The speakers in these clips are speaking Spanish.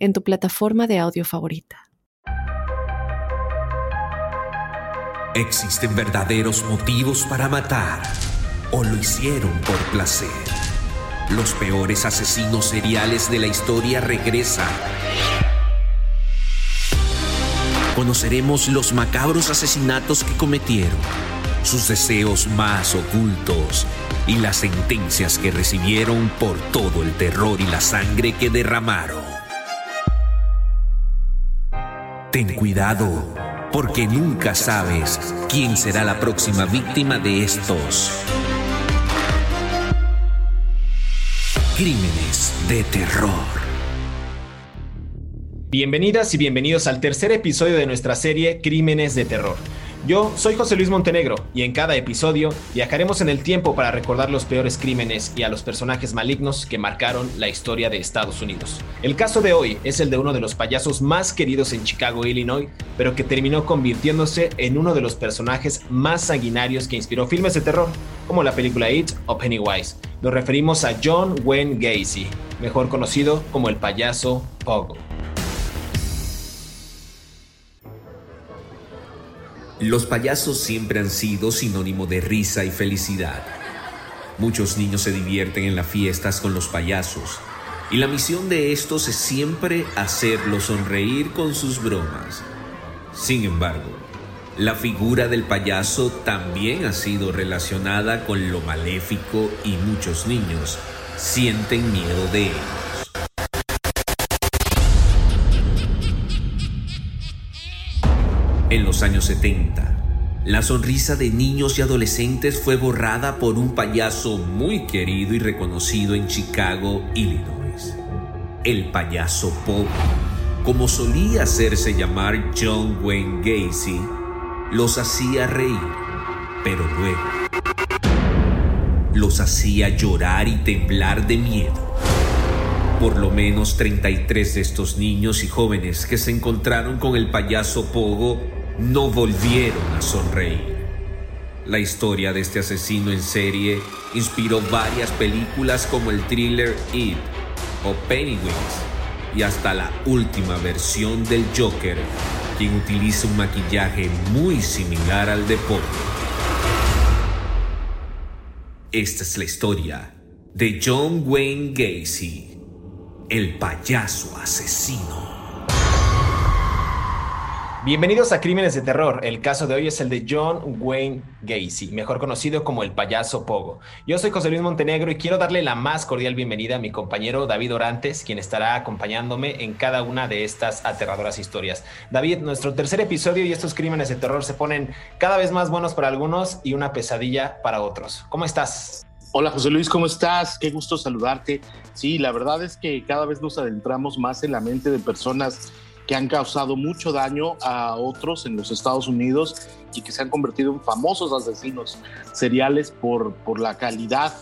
en tu plataforma de audio favorita. ¿Existen verdaderos motivos para matar o lo hicieron por placer? Los peores asesinos seriales de la historia regresan. Conoceremos los macabros asesinatos que cometieron, sus deseos más ocultos y las sentencias que recibieron por todo el terror y la sangre que derramaron. Ten cuidado, porque nunca sabes quién será la próxima víctima de estos crímenes de terror. Bienvenidas y bienvenidos al tercer episodio de nuestra serie Crímenes de Terror. Yo soy José Luis Montenegro y en cada episodio viajaremos en el tiempo para recordar los peores crímenes y a los personajes malignos que marcaron la historia de Estados Unidos. El caso de hoy es el de uno de los payasos más queridos en Chicago, Illinois, pero que terminó convirtiéndose en uno de los personajes más sanguinarios que inspiró filmes de terror, como la película It o Pennywise. Nos referimos a John Wayne Gacy, mejor conocido como el payaso Pogo. Los payasos siempre han sido sinónimo de risa y felicidad. Muchos niños se divierten en las fiestas con los payasos y la misión de estos es siempre hacerlos sonreír con sus bromas. Sin embargo, la figura del payaso también ha sido relacionada con lo maléfico y muchos niños sienten miedo de él. En los años 70, la sonrisa de niños y adolescentes fue borrada por un payaso muy querido y reconocido en Chicago, Illinois. El payaso Pop, como solía hacerse llamar John Wayne Gacy, los hacía reír, pero luego los hacía llorar y temblar de miedo. Por lo menos 33 de estos niños y jóvenes que se encontraron con el payaso Pogo no volvieron a sonreír. La historia de este asesino en serie inspiró varias películas como el thriller It o Pennywise y hasta la última versión del Joker, quien utiliza un maquillaje muy similar al de Poe. Esta es la historia de John Wayne Gacy, el payaso asesino. Bienvenidos a Crímenes de Terror. El caso de hoy es el de John Wayne Gacy, mejor conocido como el payaso Pogo. Yo soy José Luis Montenegro y quiero darle la más cordial bienvenida a mi compañero David Orantes, quien estará acompañándome en cada una de estas aterradoras historias. David, nuestro tercer episodio y estos crímenes de terror se ponen cada vez más buenos para algunos y una pesadilla para otros. ¿Cómo estás? Hola José Luis, ¿cómo estás? Qué gusto saludarte. Sí, la verdad es que cada vez nos adentramos más en la mente de personas que han causado mucho daño a otros en los Estados Unidos y que se han convertido en famosos asesinos seriales por, por la calidad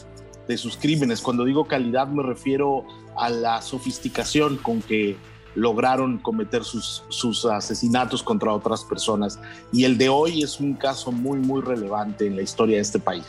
de sus crímenes. Cuando digo calidad me refiero a la sofisticación con que lograron cometer sus, sus asesinatos contra otras personas. Y el de hoy es un caso muy, muy relevante en la historia de este país.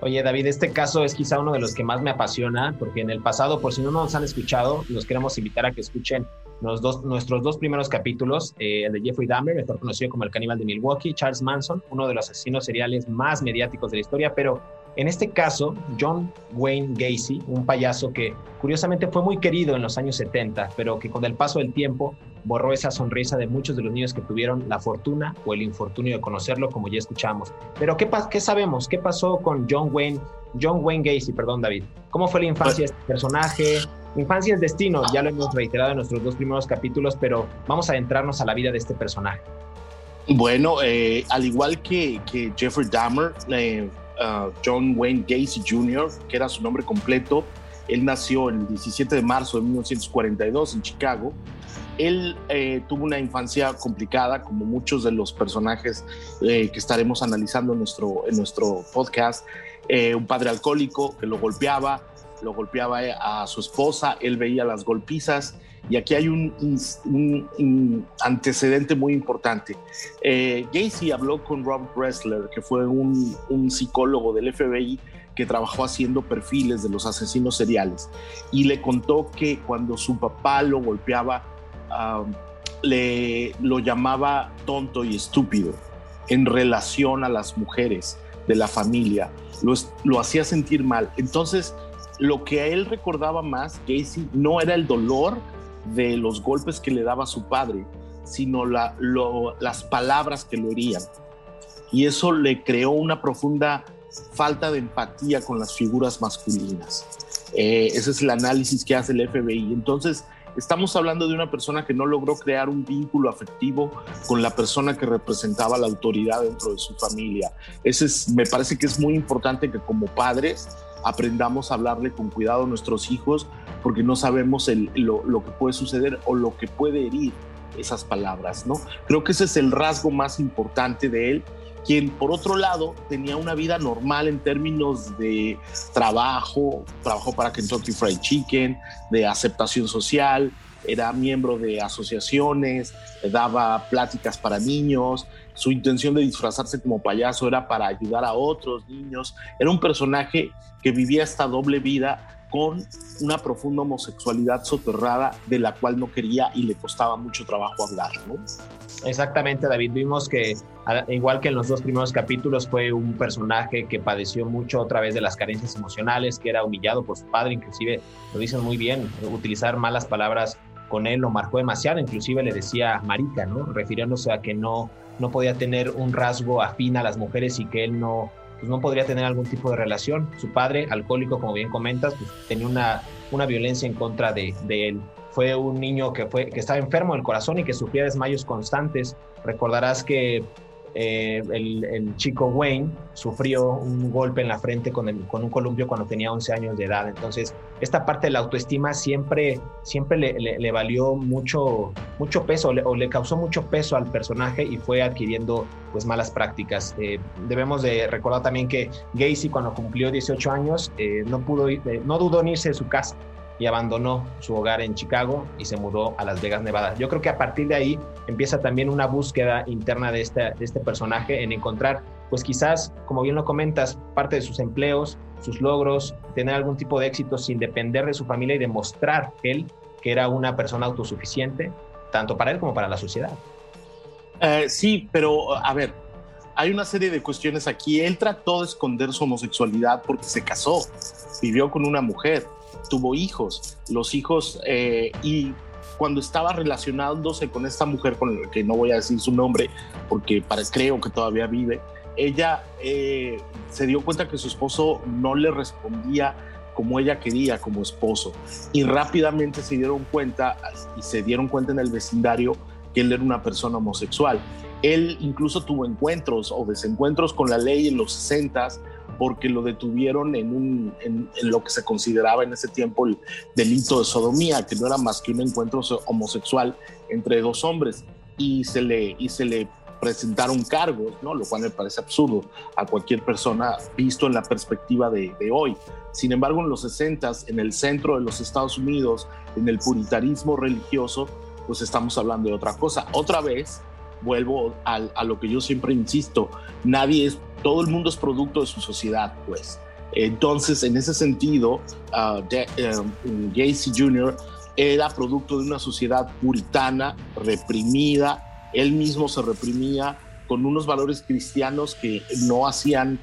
Oye, David, este caso es quizá uno de los que más me apasiona, porque en el pasado, por si no nos han escuchado, los queremos invitar a que escuchen dos, nuestros dos primeros capítulos, eh, el de Jeffrey Dahmer, mejor conocido como el caníbal de Milwaukee, Charles Manson, uno de los asesinos seriales más mediáticos de la historia, pero en este caso, John Wayne Gacy, un payaso que curiosamente fue muy querido en los años 70, pero que con el paso del tiempo borró esa sonrisa de muchos de los niños que tuvieron la fortuna o el infortunio de conocerlo, como ya escuchamos. Pero ¿qué, sabemos? ¿Qué pasó con John Wayne, John Wayne Gacy, perdón David? ¿Cómo fue la infancia de este personaje? Infancia es destino, ya lo hemos reiterado en nuestros dos primeros capítulos, pero vamos a adentrarnos a la vida de este personaje. Bueno, eh, al igual que, que Jeffrey Dahmer, eh, John Wayne Gacy Jr., que era su nombre completo, Él nació el 17 de marzo de 1942 en Chicago. Él eh, tuvo una infancia complicada, como muchos de los personajes eh, que estaremos analizando en nuestro, en nuestro podcast. Eh, un padre alcohólico que lo golpeaba, lo golpeaba a su esposa, él veía las golpizas y aquí hay un, antecedente muy importante. Eh, habló con Rob Bressler, que fue un, psicólogo del FBI que trabajó haciendo perfiles de los asesinos seriales, y le contó que cuando su papá lo golpeaba, le, lo llamaba tonto y estúpido en relación a las mujeres de la familia, lo, lo hacía sentir mal. Entonces, lo que a él recordaba más, Gacy, no era el dolor, de los golpes que le daba su padre, sino las palabras que lo herían. Y eso le creó una profunda falta de empatía con las figuras masculinas. Eh, ese es el análisis que hace el FBI. Entonces, estamos hablando de una persona que no logró crear un vínculo afectivo con la persona que representaba la autoridad dentro de su familia. Ese es, me parece que es muy importante que como padres aprendamos a hablarle con cuidado a nuestros hijos porque no sabemos lo, que puede suceder o lo que puede herir esas palabras, ¿no? Creo que ese es el rasgo más importante de él, quien por otro lado tenía una vida normal en términos de trabajo, trabajó para Kentucky Fried Chicken, de aceptación social, era miembro de asociaciones, daba pláticas para niños, su intención de disfrazarse como payaso era para ayudar a otros niños, era un personaje que vivía esta doble vida con una profunda homosexualidad soterrada de la cual no quería y le costaba mucho trabajo hablar, ¿no? Exactamente, David. Vimos que, igual que en los dos primeros capítulos, fue un personaje que padeció mucho otra vez de las carencias emocionales, que era humillado por su padre, inclusive lo dicen muy bien, utilizar malas palabras con él lo marcó demasiado, inclusive le decía marica, ¿no? Refiriéndose a que no, no podía tener un rasgo afín a las mujeres y que él no, pues no podría tener algún tipo de relación. Su padre, alcohólico, como bien comentas, pues tenía una, una violencia en contra de, de él. Fue un niño que, fue, que estaba enfermo del corazón y que sufría desmayos constantes. Recordarás que eh, el, chico Wayne sufrió un golpe en la frente con, un columpio cuando tenía 11 años de edad. Entonces, esta parte de la autoestima siempre, siempre le, valió mucho, mucho peso o le causó mucho peso al personaje y fue adquiriendo pues malas prácticas. Eh, debemos de recordar también que Gacy cuando cumplió 18 años eh, no pudo no dudó en irse de su casa y abandonó su hogar en Chicago y se mudó a Las Vegas, Nevada. Yo creo que a partir de ahí empieza también una búsqueda interna de este, este personaje en encontrar, pues quizás, como bien lo comentas, parte de sus empleos, sus logros, tener algún tipo de éxito sin depender de su familia y demostrar él que era una persona autosuficiente, tanto para él como para la sociedad. Eh, sí, pero a ver, hay una serie de cuestiones aquí. Él trató de esconder su homosexualidad porque se casó, vivió con una mujer tuvo hijos, los hijos, eh, y cuando estaba relacionándose con esta mujer, con la que no voy a decir su nombre, porque creo que todavía vive, ella eh, se dio cuenta que su esposo no le respondía como ella quería como esposo y rápidamente se dieron cuenta y se dieron cuenta en el vecindario que él era una persona homosexual. Él incluso tuvo encuentros o desencuentros con la ley en los 60 porque lo detuvieron en, un, en, lo que se consideraba en ese tiempo el delito de sodomía, que no era más que un encuentro homosexual entre dos hombres, y se le, y se le presentaron cargos, ¿no? lo cual me parece absurdo a cualquier persona visto en la perspectiva de, de hoy. Sin embargo, en los 60, en el centro de los Estados Unidos, en el puritarismo religioso, pues estamos hablando de otra cosa. Otra vez, vuelvo a, a, lo que yo siempre insisto, nadie es todo el mundo es producto de su sociedad, pues. Entonces, en ese sentido, uh, Gacy Jr. era producto de una sociedad puritana, reprimida, él mismo se reprimía con unos valores cristianos que no hacían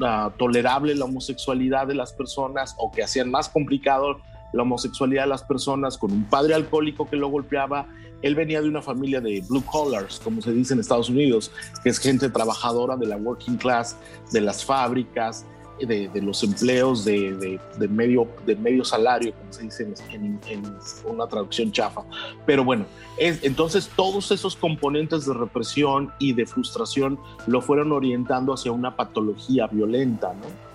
uh, tolerable la homosexualidad de las personas o que hacían más complicado la homosexualidad de las personas, con un padre alcohólico que lo golpeaba él venía de una familia de blue collars, como se dice en Estados Unidos, que es gente trabajadora de la working class, de las fábricas, de, los empleos de, medio, de medio salario, como se dice en, una traducción chafa. Pero bueno, es, entonces todos esos componentes de represión y de frustración lo fueron orientando hacia una patología violenta, ¿no?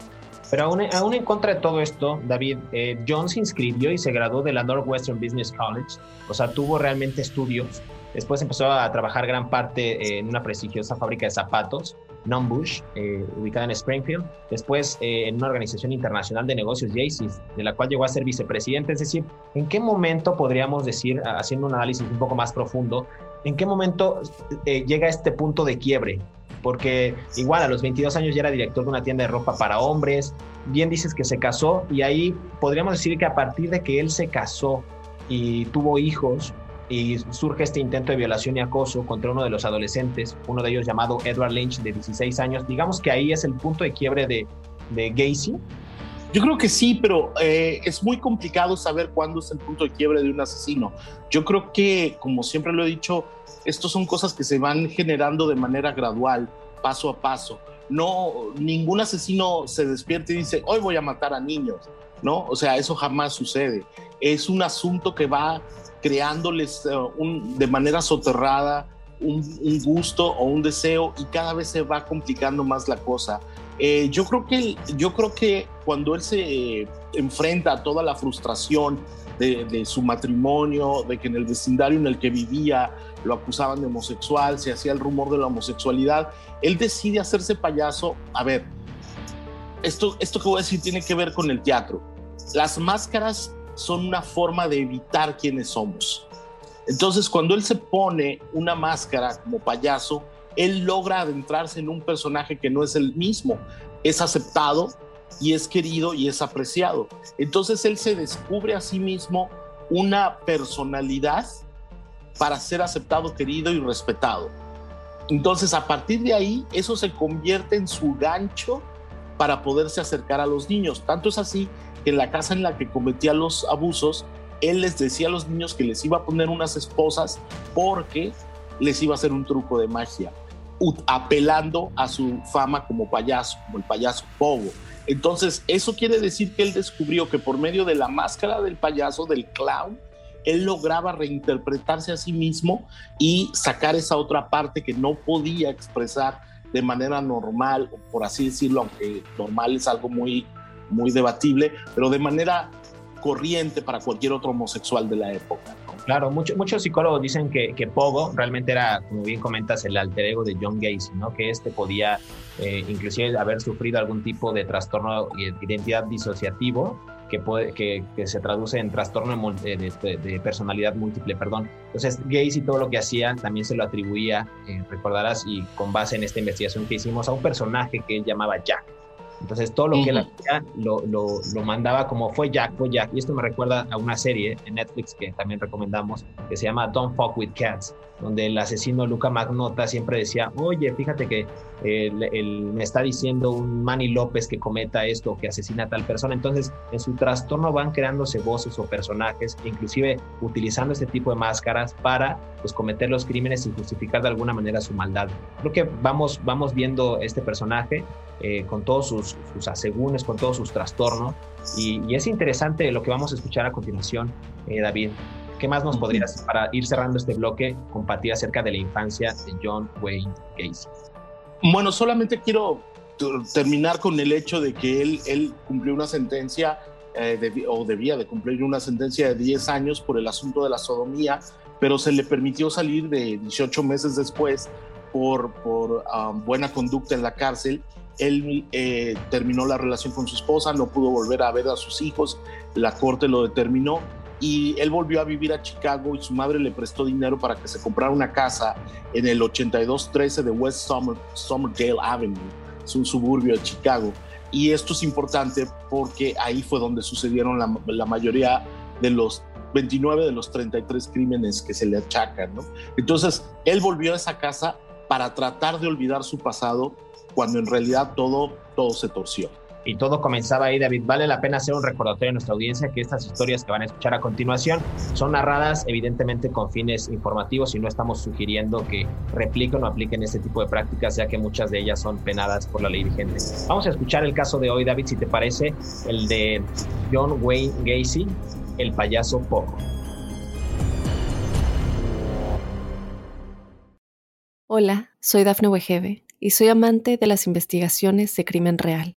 Pero aún, aún en contra de todo esto, David, eh, John se inscribió y se graduó de la Northwestern Business College, o sea, tuvo realmente estudios. Después empezó a trabajar gran parte en una prestigiosa fábrica de zapatos, Numbush, eh, ubicada en Springfield. Después eh, en una organización internacional de negocios, Jaycees, de la cual llegó a ser vicepresidente. Es decir, ¿en qué momento podríamos decir, haciendo un análisis un poco más profundo, en qué momento eh, llega este punto de quiebre? Porque igual a los 22 años ya era director de una tienda de ropa para hombres. Bien dices que se casó y ahí podríamos decir que a partir de que él se casó y tuvo hijos, y surge este intento de violación y acoso contra uno de los adolescentes, uno de ellos llamado Edward Lynch, de 16 años. Digamos que ahí es el punto de quiebre de, de Gacy. Yo creo que sí, pero eh, es muy complicado saber cuándo es el punto de quiebre de un asesino. Yo creo que, como siempre lo he dicho, estos son cosas que se van generando de manera gradual, paso a paso. No, ningún asesino se despierta y dice, hoy voy a matar a niños, ¿no? O sea, eso jamás sucede. Es un asunto que va creándoles eh, un, de manera soterrada un, gusto o un deseo y cada vez se va complicando más la cosa. Eh, yo, creo que, yo creo que cuando él se enfrenta a toda la frustración de, de, su matrimonio, de que en el vecindario en el que vivía lo acusaban de homosexual, se hacía el rumor de la homosexualidad, él decide hacerse payaso. A ver, esto, esto que voy a decir tiene que ver con el teatro. Las máscaras son una forma de evitar quiénes somos. Entonces, cuando él se pone una máscara como payaso, él logra adentrarse en un personaje que no es el mismo, es aceptado y es querido y es apreciado. Entonces, él se descubre a sí mismo una personalidad para ser aceptado, querido y respetado. Entonces, a partir de ahí, eso se convierte en su gancho para poderse acercar a los niños. Tanto es así que en la casa en la que cometía los abusos, él les decía a los niños que les iba a poner unas esposas porque les iba a hacer un truco de magia, apelando a su fama como payaso, como el payaso Pogo. Entonces, eso quiere decir que él descubrió que por medio de la máscara del payaso, del clown, él lograba reinterpretarse a sí mismo y sacar esa otra parte que no podía expresar de manera normal, por así decirlo, aunque normal es algo muy muy debatible, pero de manera corriente para cualquier otro homosexual de la época. Claro, muchos psicólogos dicen que, que, Pogo realmente era, como bien comentas, el alter ego de John Gacy, ¿no? que este podía eh, inclusive haber sufrido algún tipo de trastorno de identidad disociativo que, puede, que, que se traduce en trastorno de, de, personalidad múltiple, perdón. Entonces, Gacy todo lo que hacía también se lo atribuía, eh, recordarás, y con base en esta investigación que hicimos, a un personaje que él llamaba Jack. Entonces todo lo que él hacía lo, lo, lo, mandaba como fue Jack, fue Jack. Y esto me recuerda a una serie en Netflix que también recomendamos, que se llama Don't Fuck With Cats, donde el asesino Luca Magnota siempre decía, oye, fíjate que él, me está diciendo un Manny López que cometa esto, que asesina a tal persona. Entonces, en su trastorno van creándose voces o personajes, inclusive utilizando este tipo de máscaras para pues, cometer los crímenes y justificar de alguna manera su maldad. Creo que vamos, vamos viendo este personaje eh, con todos sus, sus asegúnes, con todos sus trastornos. Y, es interesante lo que vamos a escuchar a continuación, eh, David. ¿Qué más nos podrías, para ir cerrando este bloque, compartir acerca de la infancia de John Wayne Gacy? Bueno, solamente quiero terminar con el hecho de que él, él cumplió una sentencia eh, o debía de cumplir una sentencia de 10 años por el asunto de la sodomía, pero se le permitió salir de 18 meses después por, por um, buena conducta en la cárcel. Él eh, terminó la relación con su esposa, no pudo volver a ver a sus hijos, la corte lo determinó y él volvió a vivir a Chicago y su madre le prestó dinero para que se comprara una casa en el 8213 de West Summer, Somerdale Avenue, es un suburbio de Chicago. Y esto es importante porque ahí fue donde sucedieron la, mayoría de los 29 de los 33 crímenes que se le achacan. Entonces, él volvió a esa casa para tratar de olvidar su pasado cuando en realidad todo, todo se torció y todo comenzaba ahí, David. Vale la pena hacer un recordatorio a nuestra audiencia que estas historias que van a escuchar a continuación son narradas evidentemente con fines informativos y no estamos sugiriendo que repliquen o apliquen este tipo de prácticas, ya que muchas de ellas son penadas por la ley vigente. Vamos a escuchar el caso de hoy, David, si te parece, el de John Wayne Gacy, el payaso Poco. Hola, soy Dafne Wegebe y soy amante de las investigaciones de crimen real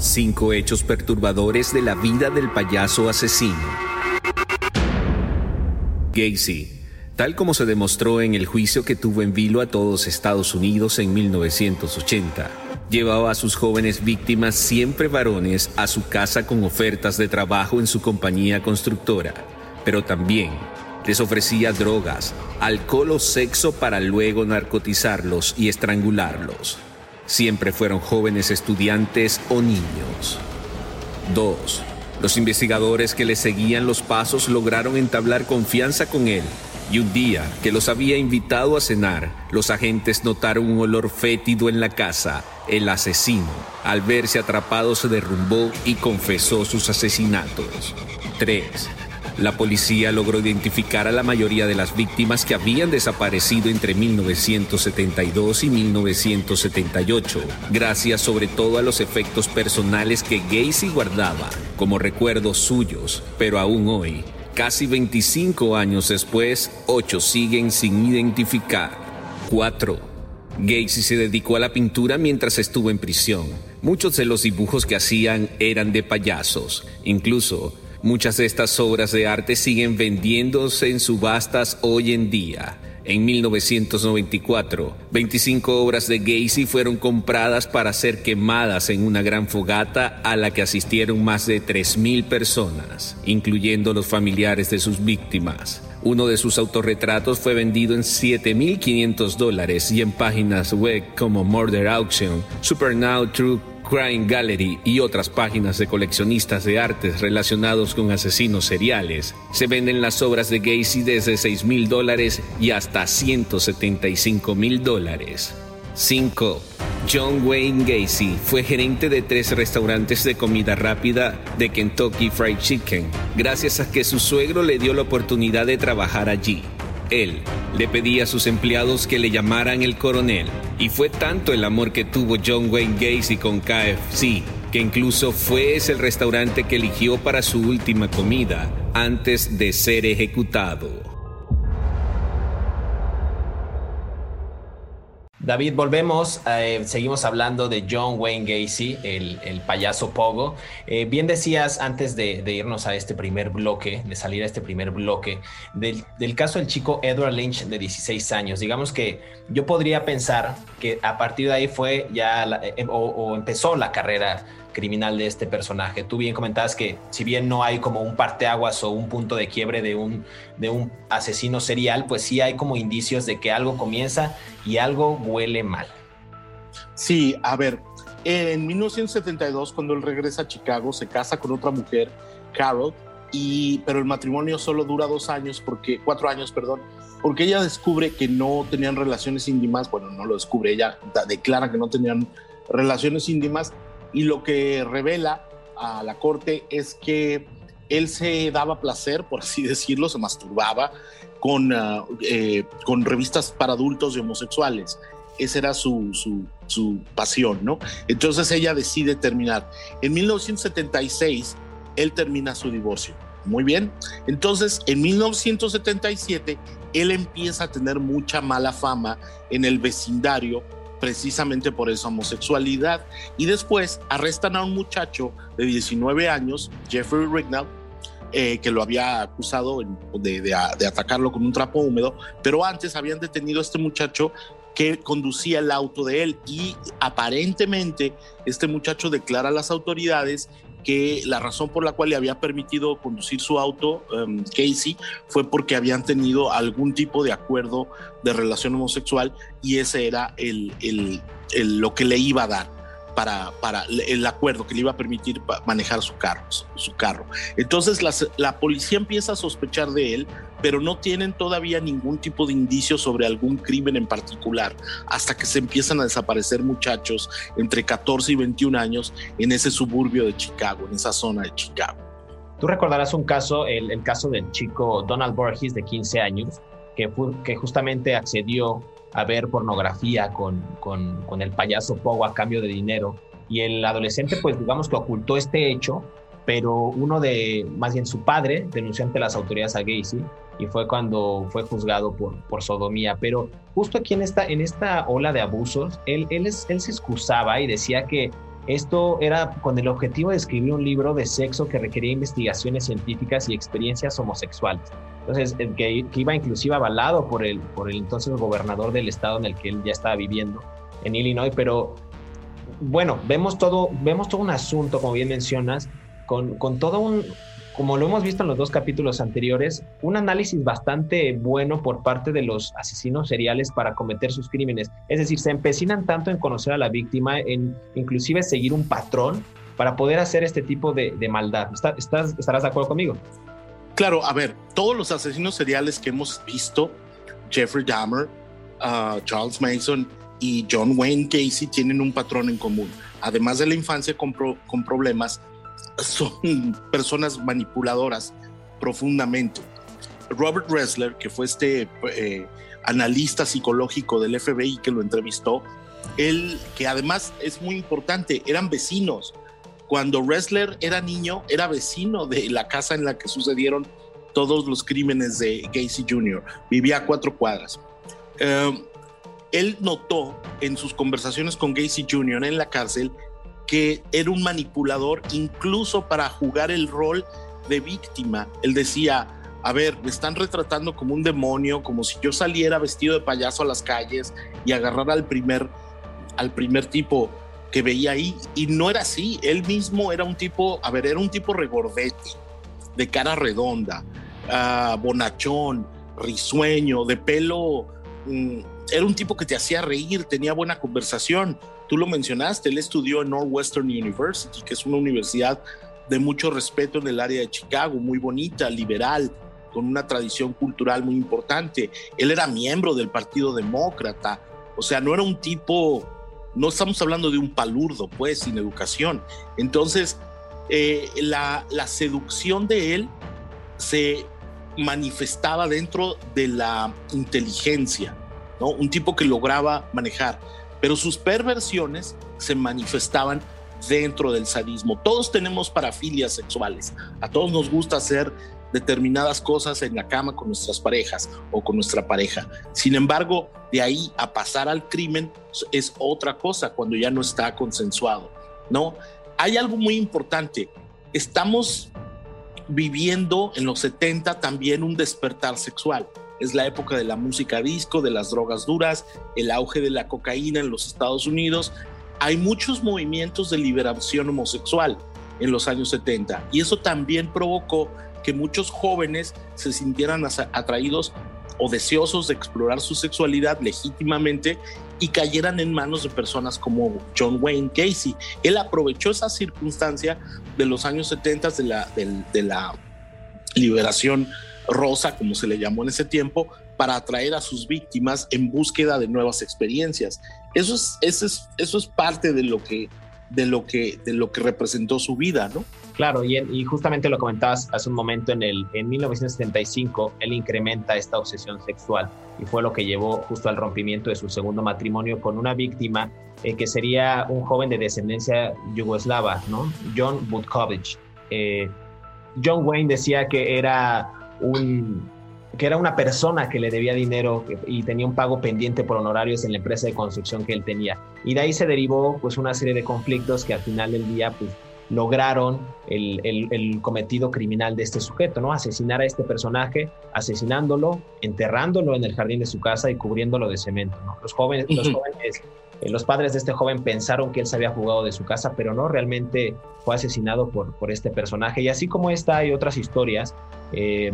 Cinco hechos perturbadores de la vida del payaso asesino. Gacy, tal como se demostró en el juicio que tuvo en vilo a todos Estados Unidos en 1980, llevaba a sus jóvenes víctimas, siempre varones, a su casa con ofertas de trabajo en su compañía constructora, pero también les ofrecía drogas, alcohol o sexo para luego narcotizarlos y estrangularlos siempre fueron jóvenes estudiantes o niños. 2. Los investigadores que le seguían los pasos lograron entablar confianza con él y un día que los había invitado a cenar, los agentes notaron un olor fétido en la casa. El asesino, al verse atrapado, se derrumbó y confesó sus asesinatos. 3. La policía logró identificar a la mayoría de las víctimas que habían desaparecido entre 1972 y 1978, gracias sobre todo a los efectos personales que Gacy guardaba como recuerdos suyos, pero aún hoy, casi 25 años después, ocho siguen sin identificar. 4. Gacy se dedicó a la pintura mientras estuvo en prisión. Muchos de los dibujos que hacían eran de payasos, incluso Muchas de estas obras de arte siguen vendiéndose en subastas hoy en día. En 1994, 25 obras de Gacy fueron compradas para ser quemadas en una gran fogata a la que asistieron más de 3.000 personas, incluyendo los familiares de sus víctimas. Uno de sus autorretratos fue vendido en 7.500 dólares y en páginas web como Murder Auction, Supernow Crime Gallery y otras páginas de coleccionistas de artes relacionados con asesinos seriales, se venden las obras de Gacy desde 6 mil dólares y hasta 175 mil dólares. 5. John Wayne Gacy fue gerente de tres restaurantes de comida rápida de Kentucky Fried Chicken, gracias a que su suegro le dio la oportunidad de trabajar allí. Él le pedía a sus empleados que le llamaran el coronel, y fue tanto el amor que tuvo John Wayne Gacy con KFC, que incluso fue ese el restaurante que eligió para su última comida antes de ser ejecutado. David, volvemos, eh, seguimos hablando de John Wayne Gacy, el, payaso Pogo. Eh, bien decías antes de, irnos a este primer bloque, de salir a este primer bloque, del, caso del chico Edward Lynch de 16 años. Digamos que yo podría pensar que a partir de ahí fue ya, eh, o empezó la carrera criminal de este personaje. Tú bien comentabas que si bien no hay como un parteaguas o un punto de quiebre de un, de un asesino serial, pues sí hay como indicios de que algo comienza y algo huele mal. Sí, a ver, en 1972 cuando él regresa a Chicago se casa con otra mujer, Carol, y, pero el matrimonio solo dura dos años, porque, cuatro años, perdón, porque ella descubre que no tenían relaciones íntimas, bueno, no lo descubre, ella declara que no tenían relaciones íntimas y lo que revela a la corte es que él se daba placer, por así decirlo, se masturbaba con, ah, eh, con revistas para adultos y homosexuales. Esa era su, su, su, pasión, ¿no? Entonces ella decide terminar. En 1976, él termina su divorcio. Muy bien. Entonces, en 1977, él empieza a tener mucha mala fama en el vecindario precisamente por esa homosexualidad. Y después arrestan a un muchacho de 19 años, Jeffrey Rignall, eh, que lo había acusado de, de, atacarlo con un trapo húmedo, pero antes habían detenido a este muchacho que conducía el auto de él y aparentemente este muchacho declara a las autoridades que la razón por la cual le había permitido conducir su auto, um, Casey, fue porque habían tenido algún tipo de acuerdo de relación homosexual y ese era el, el, lo que le iba a dar. Para, para, el acuerdo que le iba a permitir manejar su carro. Su carro. Entonces la, la policía empieza a sospechar de él pero no tienen todavía ningún tipo de indicio sobre algún crimen en particular, hasta que se empiezan a desaparecer muchachos entre 14 y 21 años en ese suburbio de Chicago, en esa zona de Chicago. Tú recordarás un caso, el, caso del chico Donald Borges de 15 años, que, que justamente accedió a ver pornografía con, con, con el payaso Pogo a cambio de dinero. Y el adolescente, pues digamos que ocultó este hecho pero uno de, más bien su padre, denunció ante las autoridades a Gacy y fue cuando fue juzgado por, por sodomía. Pero justo aquí en esta, en esta ola de abusos, él, él, se excusaba y decía que esto era con el objetivo de escribir un libro de sexo que requería investigaciones científicas y experiencias homosexuales. Entonces, que, que, iba inclusive avalado por el, por el entonces gobernador del estado en el que él ya estaba viviendo, en Illinois, pero bueno, vemos todo, vemos todo un asunto, como bien mencionas, con, todo un, como lo hemos visto en los dos capítulos anteriores, un análisis bastante bueno por parte de los asesinos seriales para cometer sus crímenes. Es decir, se empecinan tanto en conocer a la víctima, en inclusive seguir un patrón para poder hacer este tipo de, maldad. ¿Estás, ¿Estarás de acuerdo conmigo? Claro, a ver, todos los asesinos seriales que hemos visto, Jeffrey Dahmer, uh, Charles Mason y John Wayne Casey tienen un patrón en común. Además de la infancia con problemas, son personas manipuladoras profundamente. Robert Ressler, que fue este eh, analista psicológico del FBI que lo entrevistó, él, que además es muy importante, eran vecinos. Cuando Ressler era niño, era vecino de la casa en la que sucedieron todos los crímenes de Gacy Jr. Vivía a cuatro cuadras. Em, él notó en sus conversaciones con Gacy Jr. en la cárcel que era un manipulador incluso para jugar el rol de víctima. Él decía, a ver, me están retratando como un demonio, como si yo saliera vestido de payaso a las calles y agarrara al primer, al primer tipo que veía ahí. Y no era así, él mismo era un tipo, a ver, era un tipo regordete, de cara redonda, ah, bonachón, risueño, de pelo... Mm, era un tipo que te hacía reír, tenía buena conversación, Tú lo mencionaste, él estudió en Northwestern University, que es una universidad de mucho respeto en el área de Chicago, muy bonita, liberal, con una tradición cultural muy importante. Él era miembro del Partido Demócrata, o sea, no era un tipo, no estamos hablando de un palurdo, pues, sin educación. Entonces, eh, la, la seducción de él se manifestaba dentro de la inteligencia, ¿no? Un tipo que lograba manejar pero sus perversiones se manifestaban dentro del sadismo. Todos tenemos parafilias sexuales, a todos nos gusta hacer determinadas cosas en la cama con nuestras parejas o con nuestra pareja. Sin embargo, de ahí a pasar al crimen es otra cosa cuando ya no está consensuado, ¿no? Hay algo muy importante. Estamos viviendo en los 70 también un despertar sexual es la época de la música disco, de las drogas duras, el auge de la cocaína en los Estados Unidos. Hay muchos movimientos de liberación homosexual en los años 70 y eso también provocó que muchos jóvenes se sintieran atraídos o deseosos de explorar su sexualidad legítimamente y cayeran en manos de personas como John Wayne Casey. Él aprovechó esa circunstancia de los años 70 de la, de la liberación rosa, como se le llamó en ese tiempo, para atraer a sus víctimas en búsqueda de nuevas experiencias. Eso es, eso es, eso es parte de lo, que, de, lo que, de lo que representó su vida, ¿no? Claro, y, justamente lo comentabas hace un momento, en, el, en 1975, él incrementa esta obsesión sexual y fue lo que llevó justo al rompimiento de su segundo matrimonio con una víctima eh, que sería un joven de descendencia yugoslava, ¿no? John Butkovich. Eh, John Wayne decía que era un, que era una persona que le debía dinero y tenía un pago pendiente por honorarios en la empresa de construcción que él tenía. Y de ahí se derivó pues una serie de conflictos que al final del día pues lograron el, el, cometido criminal de este sujeto, ¿no? Asesinar a este personaje, asesinándolo, enterrándolo en el jardín de su casa y cubriéndolo de cemento, ¿no? Los jóvenes, los jóvenes eh, los padres de este joven pensaron que él se había jugado de su casa, pero no, realmente fue asesinado por, por este personaje. Y así como esta, hay otras historias eh,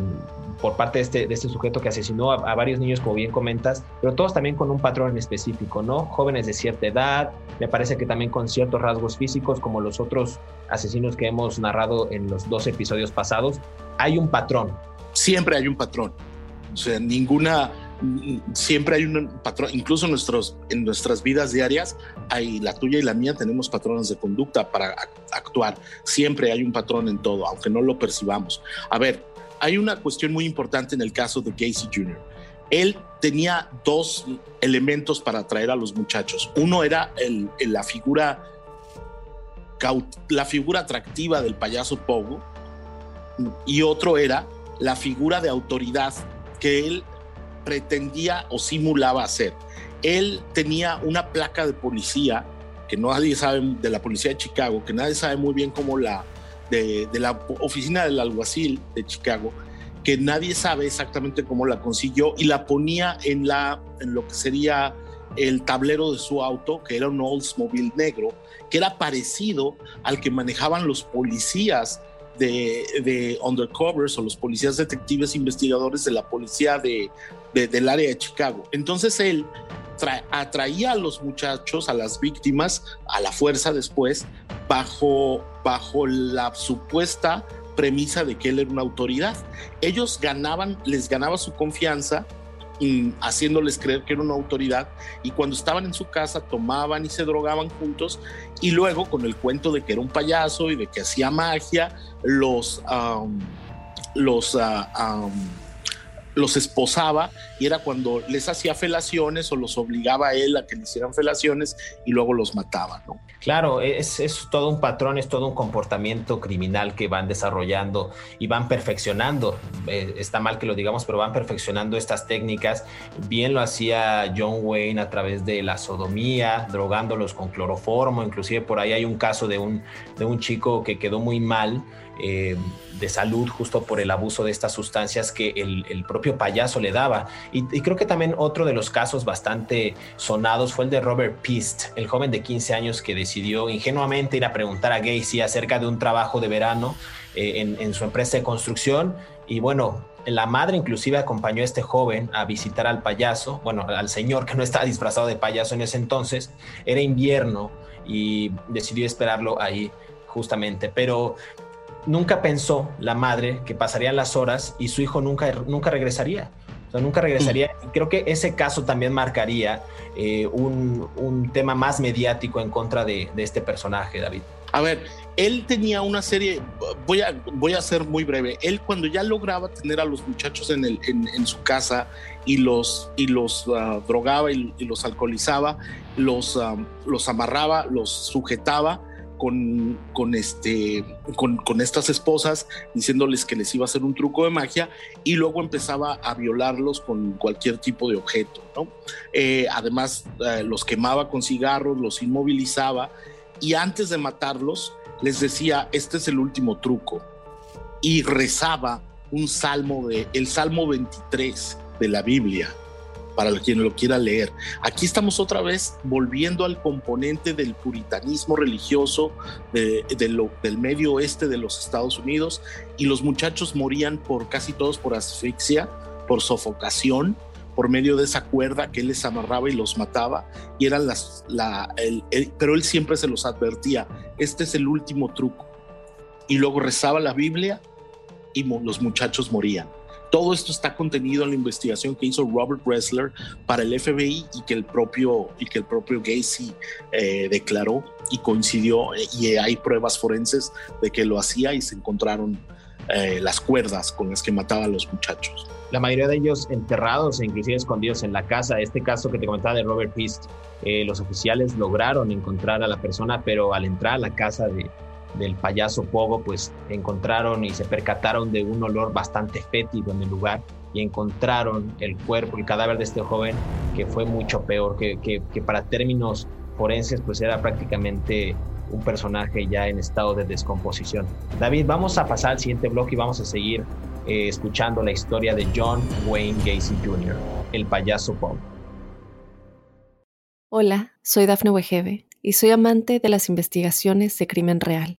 por parte de este, de este sujeto que asesinó a, varios niños, como bien comentas, pero todos también con un patrón en específico, ¿no? Jóvenes de cierta edad, me parece que también con ciertos rasgos físicos, como los otros asesinos que hemos narrado en los dos episodios pasados. Hay un patrón. Siempre hay un patrón. O sea, ninguna, siempre hay un patrón, incluso nuestros, en nuestras vidas diarias, hay la tuya y la mía, tenemos patrones de conducta para actuar. Siempre hay un patrón en todo, aunque no lo percibamos. A ver, hay una cuestión muy importante en el caso de Casey Jr. Él tenía dos elementos para atraer a los muchachos. Uno era el, la figura la figura atractiva del payaso Pogo y otro era la figura de autoridad que él pretendía o simulaba hacer. Él tenía una placa de policía que nadie sabe de la policía de Chicago, que nadie sabe muy bien cómo la de, la oficina del alguacil de Chicago, que nadie sabe exactamente cómo la consiguió y la ponía en la en lo que sería el tablero de su auto, que era un Oldsmobile negro, que era parecido al que manejaban los policías de, undercovers o los policías detectives investigadores de la policía de, del área de Chicago. Entonces él atraía a los muchachos, a las víctimas, a la fuerza después, bajo, bajo la supuesta premisa de que él era una autoridad. Ellos ganaban, les ganaba su confianza haciéndoles creer que era una autoridad y cuando estaban en su casa tomaban y se drogaban juntos y luego con el cuento de que era un payaso y de que hacía magia, los, los ah, los esposaba y era cuando les hacía felaciones o los obligaba a él a que le hicieran felaciones y luego los mataba, ¿no? Claro, es, es, todo un patrón, es todo un comportamiento criminal que van desarrollando y van perfeccionando. Eh, está mal que lo digamos, pero van perfeccionando estas técnicas. Bien lo hacía John Wayne a través de la sodomía, drogándolos con cloroformo. Inclusive por ahí hay un caso de un, de un chico que quedó muy mal eh, de salud justo por el abuso de estas sustancias que el, propio payaso le daba. Y, creo que también otro de los casos bastante sonados fue el de Robert Pist, el joven de 15 años que decidió ingenuamente ir a preguntar a Gacy acerca de un trabajo de verano eh, en, en su empresa de construcción. Y bueno, la madre inclusive acompañó a este joven a visitar al payaso, bueno, al señor que no estaba disfrazado de payaso en ese entonces, era invierno y decidió esperarlo ahí justamente, pero nunca pensó la madre que pasarían las horas y su hijo nunca, nunca regresaría. O sea, nunca regresaría. Y creo que ese caso también marcaría eh, un, tema más mediático en contra de, este personaje, David. A ver, él tenía una serie, voy a, voy a ser muy breve, él cuando ya lograba tener a los muchachos en, el, en, su casa y los, y los ah, drogaba y, los alcoholizaba, los, ah, los amarraba, los sujetaba, con, este, con, estas esposas diciéndoles que les iba a hacer un truco de magia y luego empezaba a violarlos con cualquier tipo de objeto. ¿no? Eh, además, eh, los quemaba con cigarros, los inmovilizaba y antes de matarlos les decía, este es el último truco. Y rezaba un salmo de, el Salmo 23 de la Biblia para quien lo quiera leer. Aquí estamos otra vez volviendo al componente del puritanismo religioso de, del medio oeste de los Estados Unidos y los muchachos morían por casi todos por asfixia, por sofocación, por medio de esa cuerda que él les amarraba y los mataba y eran las la, pero él siempre se los advertía este es el último truco y luego rezaba la Biblia y los muchachos morían todo esto está contenido en la investigación que hizo Robert Ressler para el FBI y que el propio, y que el propio Gacy eh, declaró y coincidió y hay pruebas forenses de que lo hacía y se encontraron eh, las cuerdas con las que mataba a los muchachos. La mayoría de ellos enterrados e inclusive escondidos en la casa. Este caso que te comentaba de Robert Pist, eh, los oficiales lograron encontrar a la persona, pero al entrar a la casa de, del payaso Pogo, pues encontraron y se percataron de un olor bastante fétido en el lugar y encontraron el cuerpo, el cadáver de este joven, que fue mucho peor, que, que, para términos forenses, pues era prácticamente un personaje ya en estado de descomposición. David, vamos a pasar al siguiente bloque y vamos a seguir eh, escuchando la historia de John Wayne Gacy Jr., el payaso Pogo. Hola, soy Dafne Wegebe y soy amante de las investigaciones de crimen real.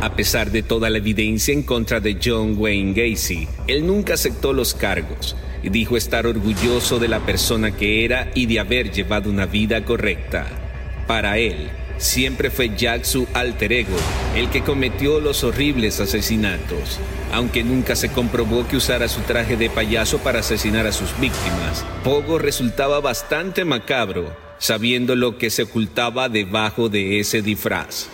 A pesar de toda la evidencia en contra de John Wayne Gacy, él nunca aceptó los cargos y dijo estar orgulloso de la persona que era y de haber llevado una vida correcta. Para él, siempre fue Jack su alter ego, el que cometió los horribles asesinatos, aunque nunca se comprobó que usara su traje de payaso para asesinar a sus víctimas. Pogo resultaba bastante macabro, sabiendo lo que se ocultaba debajo de ese disfraz.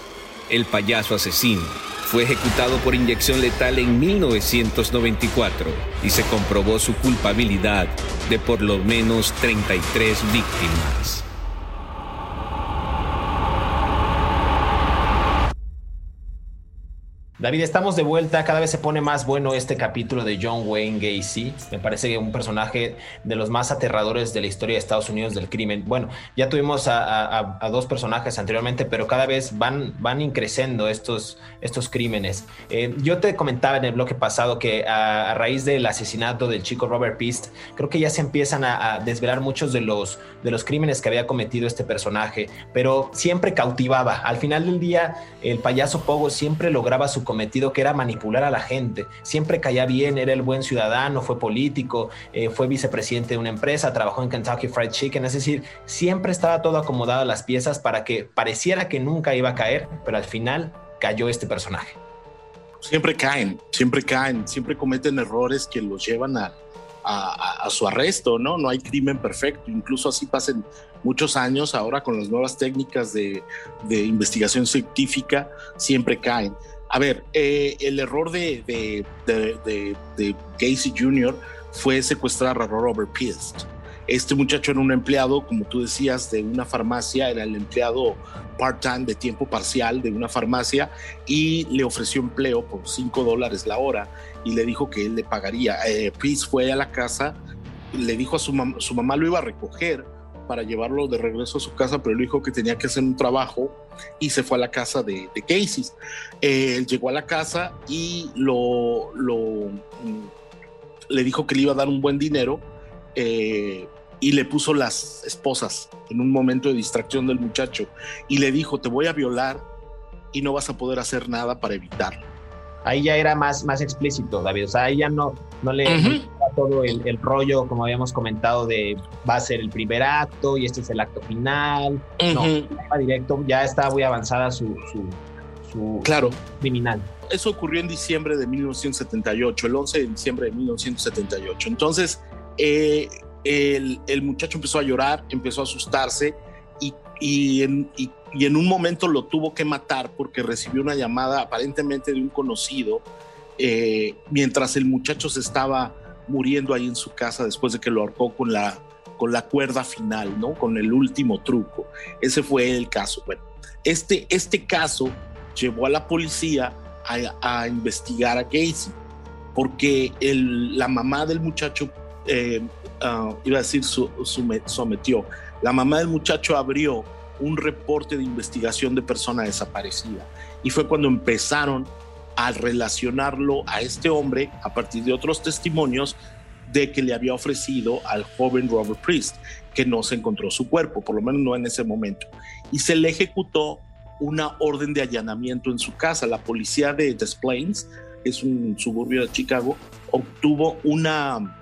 El payaso asesino fue ejecutado por inyección letal en 1994 y se comprobó su culpabilidad de por lo menos 33 víctimas. David, estamos de vuelta. Cada vez se pone más bueno este capítulo de John Wayne Gacy. Me parece un personaje de los más aterradores de la historia de Estados Unidos del crimen. Bueno, ya tuvimos a, dos personajes anteriormente, pero cada vez van, van increciendo estos, estos crímenes. Eh, yo te comentaba en el bloque pasado que a, raíz del asesinato del chico Robert Pist, creo que ya se empiezan a, desvelar muchos de los, de los crímenes que había cometido este personaje, pero siempre cautivaba. Al final del día, el payaso Pogo siempre lograba su cometido que era manipular a la gente. Siempre caía bien, era el buen ciudadano, fue político, eh, fue vicepresidente de una empresa, trabajó en Kentucky Fried Chicken, es decir, siempre estaba todo acomodado a las piezas para que pareciera que nunca iba a caer, pero al final cayó este personaje. Siempre caen, siempre caen, siempre cometen errores que los llevan a, su arresto, ¿no? No hay crimen perfecto, incluso así pasen muchos años, ahora con las nuevas técnicas de, de investigación científica, siempre caen. A ver, eh, el error de, de, de, de, Casey Jr. fue secuestrar a Robert Pist. Este muchacho era un empleado, como tú decías, de una farmacia, era el empleado part-time de tiempo parcial de una farmacia y le ofreció empleo por 5 dólares la hora y le dijo que él le pagaría. Eh, fue a la casa, le dijo a su, mamá, su mamá lo iba a recoger para llevarlo de regreso a su casa, pero él dijo que tenía que hacer un trabajo y se fue a la casa de, de Casey. Eh, él llegó a la casa y lo, lo, mm, le dijo que le iba a dar un buen dinero eh, y le puso las esposas en un momento de distracción del muchacho y le dijo, te voy a violar y no vas a poder hacer nada para evitarlo ahí ya era más, más explícito, David. O sea, ahí ya no, no le todo el, rollo, como habíamos comentado, de va a ser el primer acto y este es el acto final. No, va directo, ya está muy avanzada su, su, claro. criminal. Eso ocurrió en diciembre de 1978, el 11 de diciembre de 1978. Entonces, eh, el, el, muchacho empezó a llorar, empezó a asustarse y, y, en, y y en un momento lo tuvo que matar porque recibió una llamada aparentemente de un conocido eh, mientras el muchacho se estaba muriendo ahí en su casa después de que lo ahorcó con la, con la cuerda final, ¿no? Con el último truco. Ese fue el caso. Bueno, este, este caso llevó a la policía a, investigar a Gacy porque el, la mamá del muchacho, eh, ah, iba a decir, su, sometió, la mamá del muchacho abrió un reporte de investigación de persona desaparecida. Y fue cuando empezaron a relacionarlo a este hombre a partir de otros testimonios de que le había ofrecido al joven Robert Priest, que no se encontró su cuerpo, por lo menos no en ese momento. Y se le ejecutó una orden de allanamiento en su casa. La policía de Des Plaines, que es un suburbio de Chicago, obtuvo una,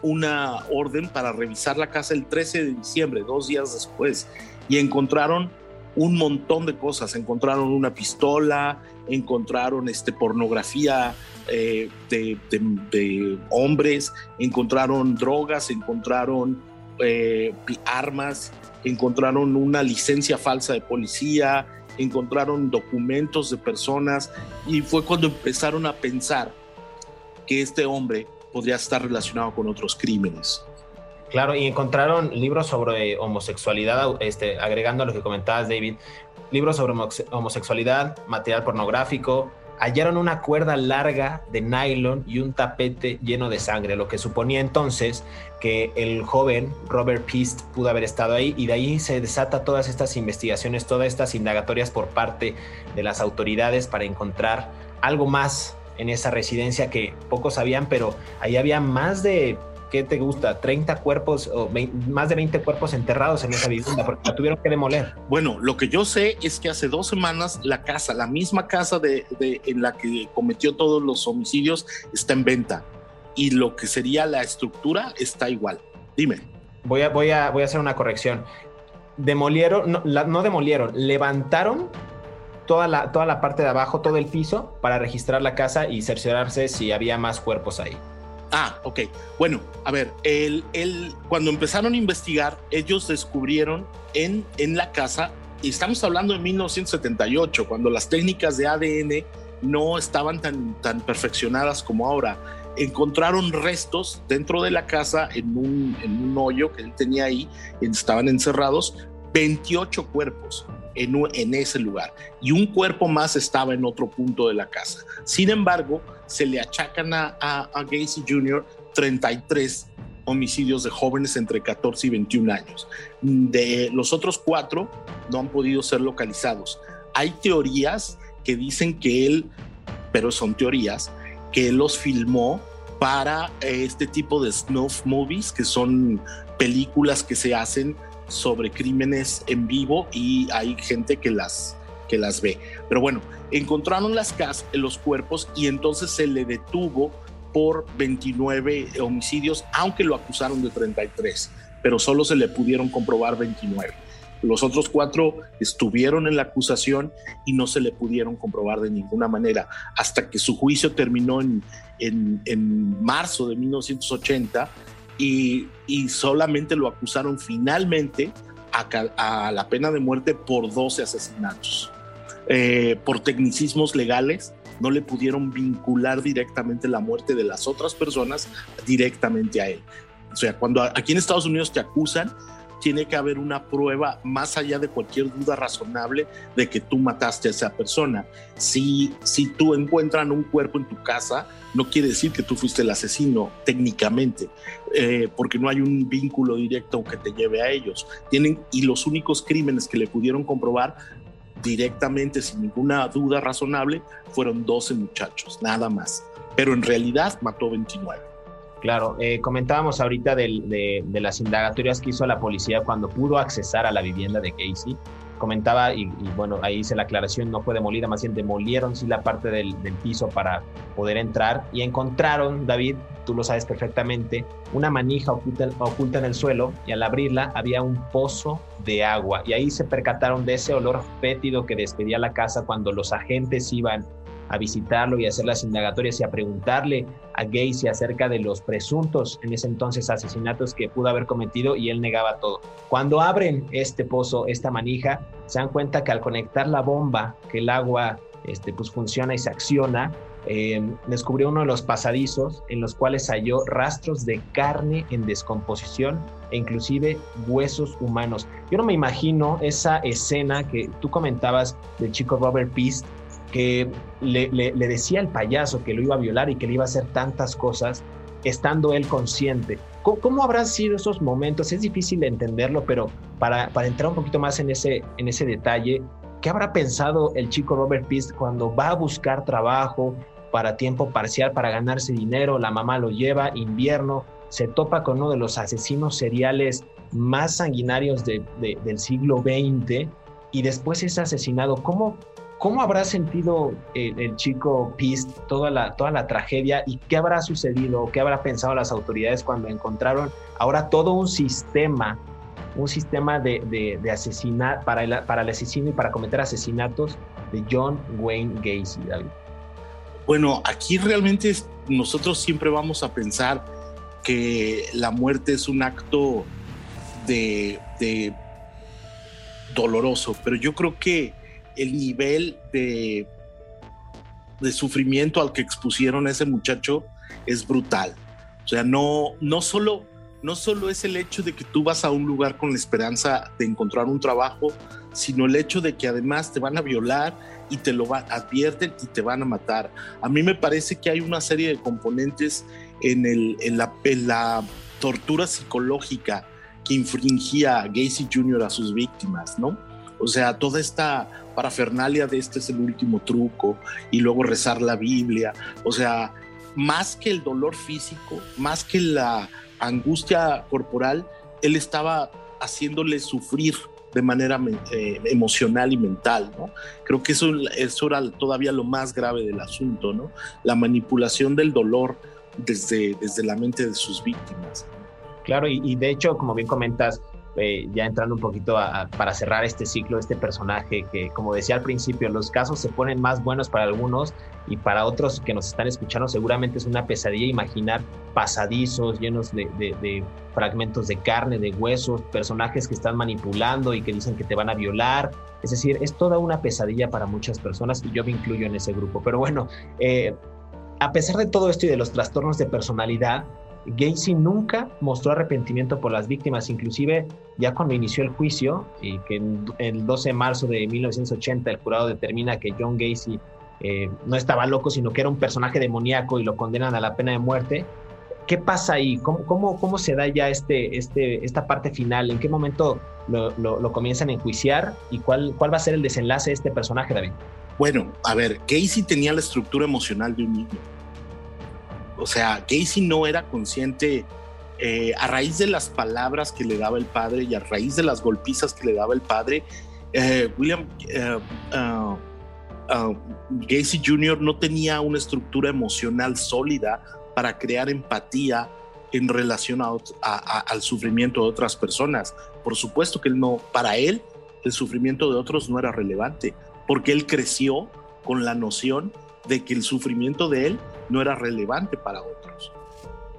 una orden para revisar la casa el 13 de diciembre, dos días después y encontraron un montón de cosas. Encontraron una pistola, encontraron este, pornografía eh, de, hombres, encontraron drogas, encontraron eh, armas, encontraron una licencia falsa de policía, encontraron documentos de personas y fue cuando empezaron a pensar que este hombre podría estar relacionado con otros crímenes. Claro, y encontraron libros sobre homosexualidad, este, agregando a lo que comentabas, David, libros sobre homosexualidad, material pornográfico, hallaron una cuerda larga de nylon y un tapete lleno de sangre, lo que suponía entonces que el joven Robert Peast pudo haber estado ahí y de ahí se desata todas estas investigaciones, todas estas indagatorias por parte de las autoridades para encontrar algo más en esa residencia que pocos sabían, pero ahí había más de ¿qué te gusta? 30 cuerpos o más de 20 cuerpos enterrados en esa vivienda porque la tuvieron que demoler. Bueno, lo que yo sé es que hace dos semanas la casa, la misma casa de, en la que cometió todos los homicidios está en venta y lo que sería la estructura está igual. Dime. Voy a, voy a, voy a hacer una corrección. Demolieron, no, no demolieron, levantaron toda la, toda la parte de abajo, todo el piso, para registrar la casa y cerciorarse si había más cuerpos ahí. Ah, ok. Bueno, a ver, el, el, cuando empezaron a investigar, ellos descubrieron en, en la casa, y estamos hablando de 1978, cuando las técnicas de ADN no estaban tan, tan perfeccionadas como ahora. Encontraron restos dentro de la casa en un, en un hoyo que él tenía ahí, estaban encerrados, 28 cuerpos en, en ese lugar y un cuerpo más estaba en otro punto de la casa. Sin embargo, se le achacan a, a, Gacy Jr. 33 homicidios de jóvenes entre 14 y 21 años. De los otros cuatro no han podido ser localizados. Hay teorías que dicen que él, pero son teorías, que los filmó para este tipo de snuff movies, que son películas que se hacen sobre crímenes en vivo y hay gente que las, que las ve. Pero bueno, encontraron las cas los cuerpos y entonces se le detuvo por 29 homicidios, aunque lo acusaron de 33, pero solo se le pudieron comprobar 29. Los otros cuatro estuvieron en la acusación y no se le pudieron comprobar de ninguna manera, hasta que su juicio terminó en, en, en marzo de 1980 y, solamente lo acusaron finalmente a, la pena de muerte por 12 asesinatos. Eh, por tecnicismos legales, no le pudieron vincular directamente la muerte de las otras personas directamente a él. O sea, cuando aquí en Estados Unidos te acusan, tiene que haber una prueba más allá de cualquier duda razonable de que tú mataste a esa persona. Si, si tú encuentras un cuerpo en tu casa, no quiere decir que tú fuiste el asesino técnicamente, eh, porque no hay un vínculo directo que te lleve a ellos. Tienen, y los únicos crímenes que le pudieron comprobar directamente, sin ninguna duda razonable, fueron 12 muchachos, nada más. Pero en realidad mató 29. Claro, eh, comentábamos ahorita de, las indagatorias que hizo la policía cuando pudo accesar a la vivienda de Casey. Comentaba, y, bueno, ahí hice la aclaración, no fue demolida, más bien demolieron sí la parte del, piso para poder entrar y encontraron, David, tú lo sabes perfectamente, una manija oculta, oculta en el suelo y al abrirla había un pozo de agua y ahí se percataron de ese olor fétido que despedía la casa cuando los agentes iban a visitarlo y hacer las indagatorias y a preguntarle a Gacy acerca de los presuntos en ese entonces asesinatos que pudo haber cometido y él negaba todo. Cuando abren este pozo, esta manija, se dan cuenta que al conectar la bomba, que el agua este, pues funciona y se acciona, eh, descubrió uno de los pasadizos en los cuales halló rastros de carne en descomposición e inclusive huesos humanos. Yo no me imagino esa escena que tú comentabas del chico Robert Peast que le, decía al payaso que lo iba a violar y que le iba a hacer tantas cosas, estando él consciente. ¿Cómo, habrán sido esos momentos? Es difícil entenderlo, pero para, para, entrar un poquito más en ese, en ese detalle, ¿qué habrá pensado el chico Robert Peast cuando va a buscar trabajo para tiempo parcial, para ganarse dinero? La mamá lo lleva, invierno, se topa con uno de los asesinos seriales más sanguinarios del siglo XX y después es asesinado. ¿Cómo, ¿Cómo habrá sentido el, chico Pist toda la, toda la tragedia y qué habrá sucedido, qué habrá pensado las autoridades cuando encontraron ahora todo un sistema, un sistema de, de, asesinar para el, para el asesino y para cometer asesinatos de John Wayne Gacy? Bueno, aquí realmente nosotros siempre vamos a pensar que la muerte es un acto de doloroso, pero yo creo que el nivel de, de sufrimiento al que expusieron a ese muchacho es brutal. O sea, no, no solo no solo es el hecho de que tú vas a un lugar con la esperanza de encontrar un trabajo, sino el hecho de que además te van a violar y te lo advierten y te van a matar. A mí me parece que hay una serie de componentes en, el, en, la, la tortura psicológica que infringía Gacy Jr. a sus víctimas, ¿no? O sea, toda esta parafernalia de este es el último truco y luego rezar la Biblia, o sea, más que el dolor físico, más que la angustia corporal, él estaba haciéndole sufrir de manera eh, emocional y mental, ¿no? Creo que eso, eso era todavía lo más grave del asunto, ¿no? La manipulación del dolor desde, desde la mente de sus víctimas. Claro, y, de hecho, como bien comentas, eh, ya entrando un poquito para cerrar este ciclo, este personaje que, como decía al principio, los casos se ponen más buenos para algunos y para otros que nos están escuchando seguramente es una pesadilla imaginar pasadizos llenos de, fragmentos de carne, de huesos, personajes que están manipulando y que dicen que te van a violar. Es decir, es toda una pesadilla para muchas personas y yo me incluyo en ese grupo. Pero bueno, eh, a pesar de todo esto y de los trastornos de personalidad, Gacy nunca mostró arrepentimiento por las víctimas, inclusive ya cuando inició el juicio y que el 12 de marzo de 1980 el jurado determina que John Gacy eh, no estaba loco, sino que era un personaje demoníaco y lo condenan a la pena de muerte. ¿Qué pasa ahí? ¿Cómo, cómo, cómo se da ya este, este, esta parte final? ¿En qué momento lo, comienzan a enjuiciar? ¿Y cuál, cuál va a ser el desenlace de este personaje, David? Bueno, a ver, Gacy tenía la estructura emocional de un niño o sea, Casey no era consciente eh, a raíz de las palabras que le daba el padre y a raíz de las golpizas que le daba el padre, eh, William uh, Gacy Jr. no tenía una estructura emocional sólida para crear empatía en relación al sufrimiento de otras personas. Por supuesto que él no, para él el sufrimiento de otros no era relevante, porque él creció con la noción de que el sufrimiento de él no era relevante para otros.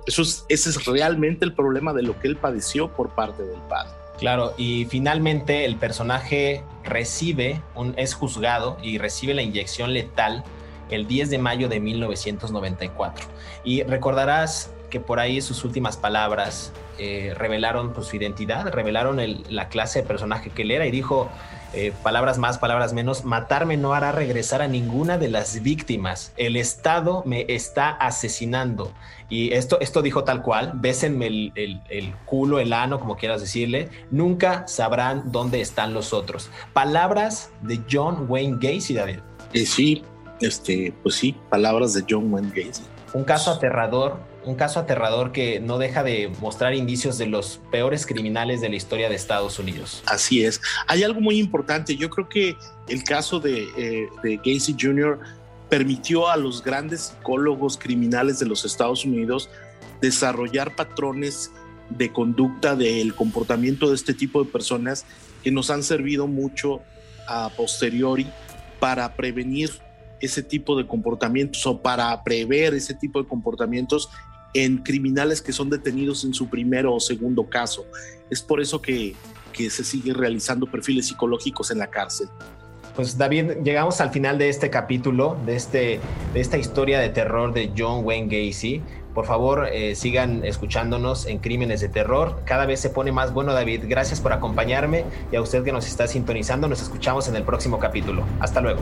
Eso es, ese es realmente el problema de lo que él padeció por parte del padre. Claro, y finalmente el personaje recibe, un, es juzgado y recibe la inyección letal el 10 de mayo de 1994. Y recordarás que por ahí sus últimas palabras eh, revelaron pues, su identidad, revelaron la clase de personaje que él era y dijo, eh, palabras más, palabras menos, matarme no hará regresar a ninguna de las víctimas. El Estado me está asesinando. Y esto, esto dijo tal cual, bésenme el, el, culo, el ano, como quieras decirle, nunca sabrán dónde están los otros. Palabras de John Wayne Gacy, David. Eh, sí, este, pues sí, palabras de John Wayne Gacy. Un caso aterrador un caso aterrador que no deja de mostrar indicios de los peores criminales de la historia de Estados Unidos. Así es. Hay algo muy importante. Yo creo que el caso de, eh, Gacy Jr. permitió a los grandes psicólogos criminales de los Estados Unidos desarrollar patrones de conducta del comportamiento de este tipo de personas que nos han servido mucho a posteriori para prevenir ese tipo de comportamientos o para prever ese tipo de comportamientos en criminales que son detenidos en su primero o segundo caso. Es por eso que, que se siguen realizando perfiles psicológicos en la cárcel. Pues David, llegamos al final de este capítulo, de, este, de esta historia de terror de John Wayne Gacy. Por favor, eh, sigan escuchándonos en Crímenes de Terror. Cada vez se pone más bueno, David. Gracias por acompañarme y a usted que nos está sintonizando. Nos escuchamos en el próximo capítulo. Hasta luego.